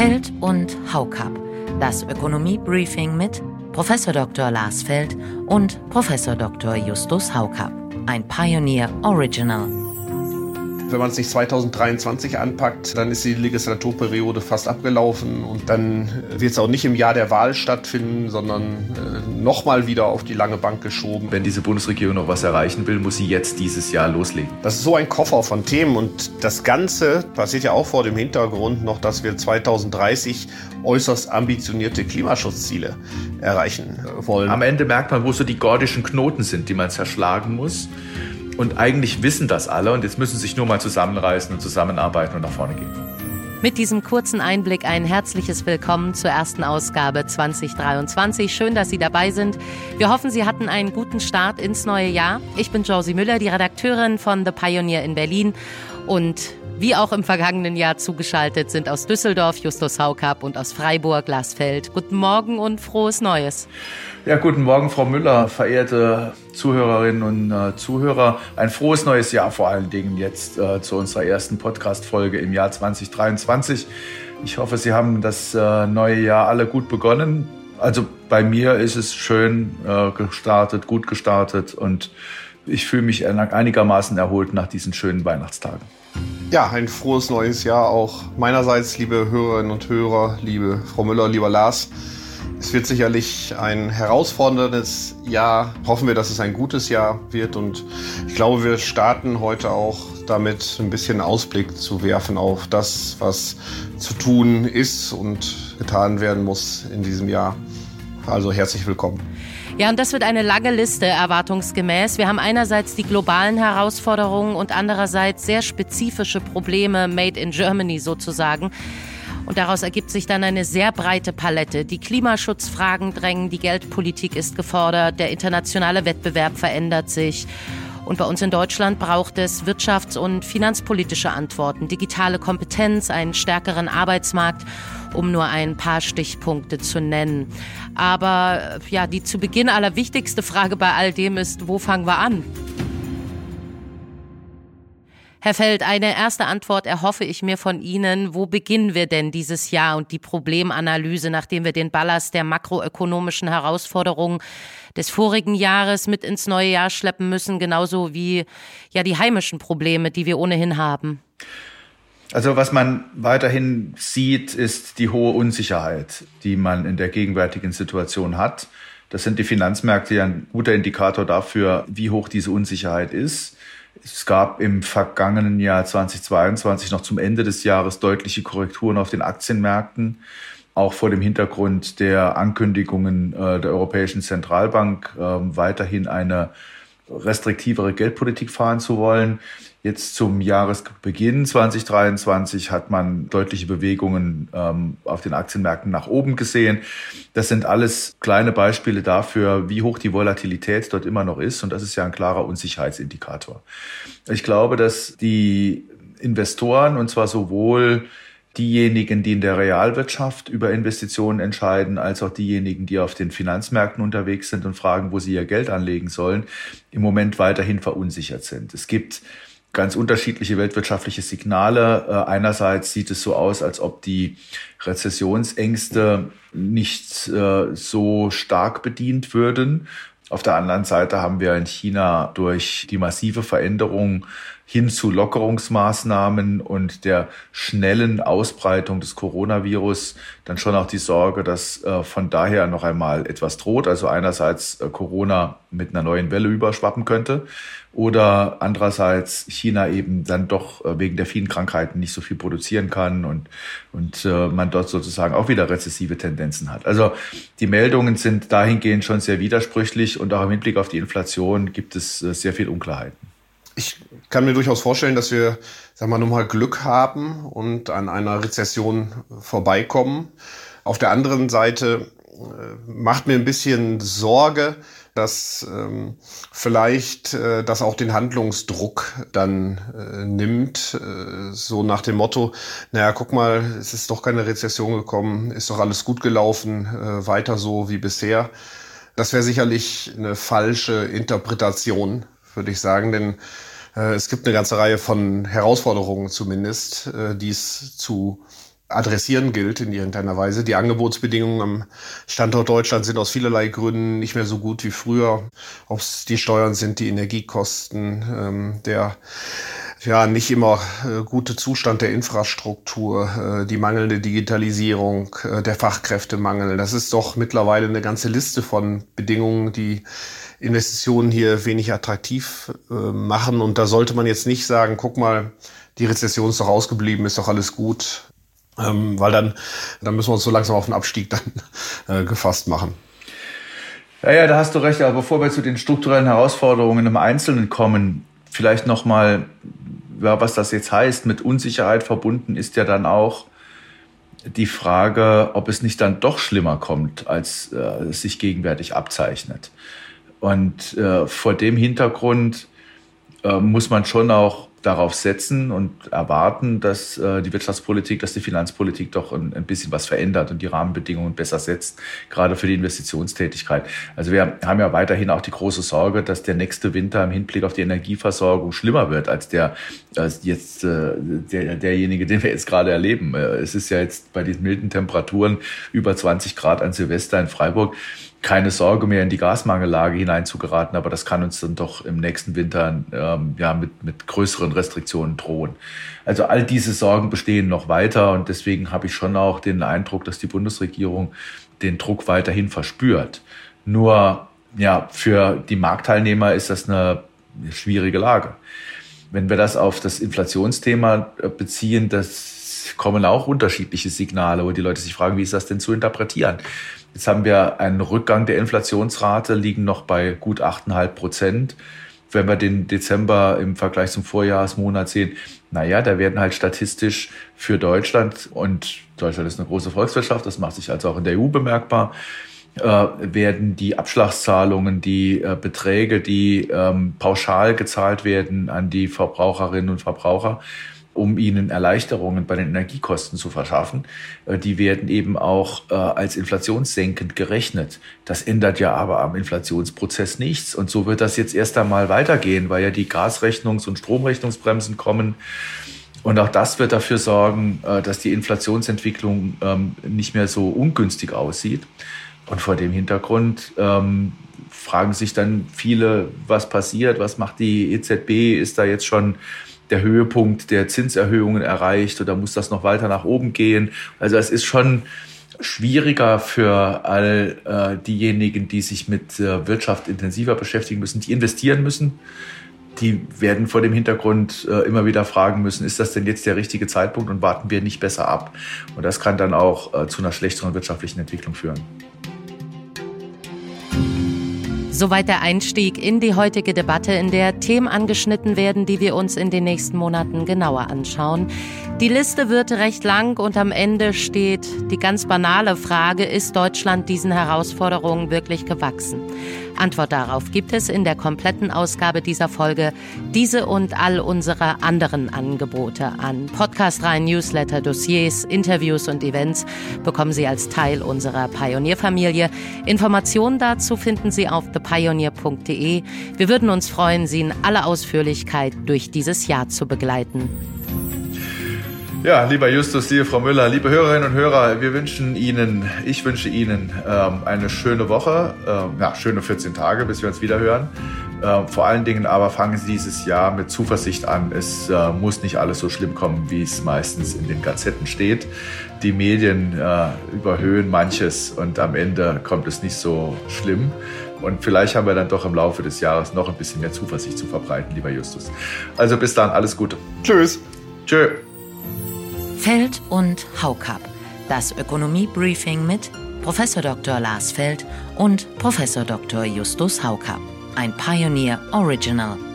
Feld und Haukap. Das Ökonomie-Briefing mit Prof. Dr. Lars Feld und Prof. Dr. Justus Haukap. Ein Pioneer Original. Wenn man es nicht 2023 anpackt, dann ist die Legislaturperiode fast abgelaufen und dann wird es auch nicht im Jahr der Wahl stattfinden, sondern äh, nochmal wieder auf die lange Bank geschoben. Wenn diese Bundesregierung noch was erreichen will, muss sie jetzt dieses Jahr loslegen. Das ist so ein Koffer von Themen und das Ganze passiert ja auch vor dem Hintergrund noch, dass wir 2030 äußerst ambitionierte Klimaschutzziele erreichen wollen. Am Ende merkt man, wo so die gordischen Knoten sind, die man zerschlagen muss. Und eigentlich wissen das alle und jetzt müssen sie sich nur mal zusammenreißen und zusammenarbeiten und nach vorne gehen. Mit diesem kurzen Einblick ein herzliches Willkommen zur ersten Ausgabe 2023. Schön, dass Sie dabei sind. Wir hoffen, Sie hatten einen guten Start ins neue Jahr. Ich bin Josie Müller, die Redakteurin von The Pioneer in Berlin und wie auch im vergangenen Jahr zugeschaltet sind aus Düsseldorf Justus Haukap und aus Freiburg Glasfeld. Guten Morgen und frohes Neues. Ja, guten Morgen, Frau Müller, verehrte Zuhörerinnen und äh, Zuhörer. Ein frohes neues Jahr vor allen Dingen jetzt äh, zu unserer ersten Podcast-Folge im Jahr 2023. Ich hoffe, Sie haben das äh, neue Jahr alle gut begonnen. Also bei mir ist es schön äh, gestartet, gut gestartet und ich fühle mich einigermaßen erholt nach diesen schönen Weihnachtstagen. Ja, ein frohes neues Jahr auch meinerseits, liebe Hörerinnen und Hörer, liebe Frau Müller, lieber Lars. Es wird sicherlich ein herausforderndes Jahr. Hoffen wir, dass es ein gutes Jahr wird. Und ich glaube, wir starten heute auch damit, ein bisschen Ausblick zu werfen auf das, was zu tun ist und getan werden muss in diesem Jahr. Also herzlich willkommen. Ja, und das wird eine lange Liste erwartungsgemäß. Wir haben einerseits die globalen Herausforderungen und andererseits sehr spezifische Probleme made in Germany sozusagen. Und daraus ergibt sich dann eine sehr breite Palette. Die Klimaschutzfragen drängen, die Geldpolitik ist gefordert, der internationale Wettbewerb verändert sich. Und bei uns in Deutschland braucht es wirtschafts- und finanzpolitische Antworten, digitale Kompetenz, einen stärkeren Arbeitsmarkt um nur ein paar Stichpunkte zu nennen. Aber ja, die zu Beginn allerwichtigste Frage bei all dem ist, wo fangen wir an? Herr Feld, eine erste Antwort erhoffe ich mir von Ihnen. Wo beginnen wir denn dieses Jahr und die Problemanalyse, nachdem wir den Ballast der makroökonomischen Herausforderungen des vorigen Jahres mit ins neue Jahr schleppen müssen, genauso wie ja die heimischen Probleme, die wir ohnehin haben? Also was man weiterhin sieht, ist die hohe Unsicherheit, die man in der gegenwärtigen Situation hat. Das sind die Finanzmärkte ja ein guter Indikator dafür, wie hoch diese Unsicherheit ist. Es gab im vergangenen Jahr 2022 noch zum Ende des Jahres deutliche Korrekturen auf den Aktienmärkten, auch vor dem Hintergrund der Ankündigungen äh, der Europäischen Zentralbank, äh, weiterhin eine restriktivere Geldpolitik fahren zu wollen. Jetzt zum Jahresbeginn 2023 hat man deutliche Bewegungen ähm, auf den Aktienmärkten nach oben gesehen. Das sind alles kleine Beispiele dafür, wie hoch die Volatilität dort immer noch ist. Und das ist ja ein klarer Unsicherheitsindikator. Ich glaube, dass die Investoren, und zwar sowohl diejenigen, die in der Realwirtschaft über Investitionen entscheiden, als auch diejenigen, die auf den Finanzmärkten unterwegs sind und fragen, wo sie ihr Geld anlegen sollen, im Moment weiterhin verunsichert sind. Es gibt ganz unterschiedliche weltwirtschaftliche Signale. Äh, einerseits sieht es so aus, als ob die Rezessionsängste nicht äh, so stark bedient würden. Auf der anderen Seite haben wir in China durch die massive Veränderung hin zu Lockerungsmaßnahmen und der schnellen Ausbreitung des Coronavirus dann schon auch die Sorge, dass äh, von daher noch einmal etwas droht. Also einerseits äh, Corona mit einer neuen Welle überschwappen könnte oder andererseits China eben dann doch äh, wegen der vielen Krankheiten nicht so viel produzieren kann und, und man dort sozusagen auch wieder rezessive Tendenzen hat. Also die Meldungen sind dahingehend schon sehr widersprüchlich und auch im Hinblick auf die Inflation gibt es sehr viel Unklarheiten. Ich kann mir durchaus vorstellen, dass wir, sagen wir mal, nochmal Glück haben und an einer Rezession vorbeikommen. Auf der anderen Seite äh, macht mir ein bisschen Sorge, dass ähm, vielleicht äh, das auch den Handlungsdruck dann äh, nimmt, äh, so nach dem Motto, naja, guck mal, es ist doch keine Rezession gekommen, ist doch alles gut gelaufen, äh, weiter so wie bisher. Das wäre sicherlich eine falsche Interpretation, würde ich sagen, denn es gibt eine ganze Reihe von Herausforderungen zumindest, äh, die es zu adressieren gilt in irgendeiner Weise. Die Angebotsbedingungen am Standort Deutschland sind aus vielerlei Gründen nicht mehr so gut wie früher. Ob es die Steuern sind, die Energiekosten, ähm, der ja nicht immer äh, gute Zustand der Infrastruktur, äh, die mangelnde Digitalisierung, äh, der Fachkräftemangel. Das ist doch mittlerweile eine ganze Liste von Bedingungen, die Investitionen hier wenig attraktiv äh, machen. Und da sollte man jetzt nicht sagen, guck mal, die Rezession ist doch ausgeblieben, ist doch alles gut. Ähm, weil dann, dann müssen wir uns so langsam auf den Abstieg dann äh, gefasst machen. Ja, ja, da hast du recht. Aber bevor wir zu den strukturellen Herausforderungen im Einzelnen kommen, vielleicht nochmal, ja, was das jetzt heißt, mit Unsicherheit verbunden ist ja dann auch die Frage, ob es nicht dann doch schlimmer kommt, als äh, es sich gegenwärtig abzeichnet. Und äh, vor dem Hintergrund äh, muss man schon auch darauf setzen und erwarten, dass äh, die Wirtschaftspolitik, dass die Finanzpolitik doch ein, bisschen was verändert und die Rahmenbedingungen besser setzt, gerade für die Investitionstätigkeit. Also wir haben ja weiterhin auch die große Sorge, dass der nächste Winter im Hinblick auf die Energieversorgung schlimmer wird als der als jetzt äh, der, derjenige, den wir jetzt gerade erleben. Äh, es ist ja jetzt bei diesen milden Temperaturen über 20 Grad an Silvester in Freiburg keine Sorge mehr in die Gasmangellage hineinzugeraten, aber das kann uns dann doch im nächsten Winter ähm, ja mit, mit größeren Restriktionen drohen. Also all diese Sorgen bestehen noch weiter und deswegen habe ich schon auch den Eindruck, dass die Bundesregierung den Druck weiterhin verspürt. Nur ja, für die Marktteilnehmer ist das eine schwierige Lage. Wenn wir das auf das Inflationsthema äh, beziehen, das kommen auch unterschiedliche Signale, wo die Leute sich fragen, wie ist das denn zu interpretieren? Jetzt haben wir einen Rückgang der Inflationsrate, liegen noch bei gut 8,5 Prozent. Wenn wir den Dezember im Vergleich zum Vorjahresmonat sehen, naja, da werden halt statistisch für Deutschland, und Deutschland ist eine große Volkswirtschaft, das macht sich also auch in der EU bemerkbar, äh, werden die Abschlagszahlungen, die äh, Beträge, die ähm, pauschal gezahlt werden an die Verbraucherinnen und Verbraucher, um ihnen Erleichterungen bei den Energiekosten zu verschaffen. Äh, die werden eben auch äh, als inflationssenkend gerechnet. Das ändert ja aber am Inflationsprozess nichts. Und so wird das jetzt erst einmal weitergehen, weil ja die Gasrechnungs- und Stromrechnungsbremsen kommen. Und auch das wird dafür sorgen, äh, dass die Inflationsentwicklung ähm, nicht mehr so ungünstig aussieht. Und vor dem Hintergrund ähm, fragen sich dann viele, was passiert, was macht die EZB, ist da jetzt schon der Höhepunkt der Zinserhöhungen erreicht oder muss das noch weiter nach oben gehen? Also es ist schon schwieriger für all äh, diejenigen, die sich mit äh, Wirtschaft intensiver beschäftigen müssen, die investieren müssen. Die werden vor dem Hintergrund äh, immer wieder fragen müssen, ist das denn jetzt der richtige Zeitpunkt und warten wir nicht besser ab? Und das kann dann auch äh, zu einer schlechteren wirtschaftlichen Entwicklung führen. Soweit der Einstieg in die heutige Debatte, in der Themen angeschnitten werden, die wir uns in den nächsten Monaten genauer anschauen. Die Liste wird recht lang und am Ende steht die ganz banale Frage, ist Deutschland diesen Herausforderungen wirklich gewachsen? Antwort darauf gibt es in der kompletten Ausgabe dieser Folge. Diese und all unsere anderen Angebote an Podcastreihen, Newsletter, Dossiers, Interviews und Events bekommen Sie als Teil unserer Pionierfamilie. Informationen dazu finden Sie auf thepioneer.de. Wir würden uns freuen, Sie in aller Ausführlichkeit durch dieses Jahr zu begleiten. Ja, lieber Justus, liebe Frau Müller, liebe Hörerinnen und Hörer, wir wünschen Ihnen, ich wünsche Ihnen ähm, eine schöne Woche, ähm, ja, schöne 14 Tage, bis wir uns wieder hören. Ähm, vor allen Dingen aber fangen Sie dieses Jahr mit Zuversicht an. Es äh, muss nicht alles so schlimm kommen, wie es meistens in den Gazetten steht. Die Medien äh, überhöhen manches und am Ende kommt es nicht so schlimm. Und vielleicht haben wir dann doch im Laufe des Jahres noch ein bisschen mehr Zuversicht zu verbreiten, lieber Justus. Also bis dann, alles Gute. Tschüss. Tschö. Feld und Haukap. Das Ökonomie-Briefing mit Prof. Dr. Lars Feld und Prof. Dr. Justus Haukap. Ein Pioneer Original.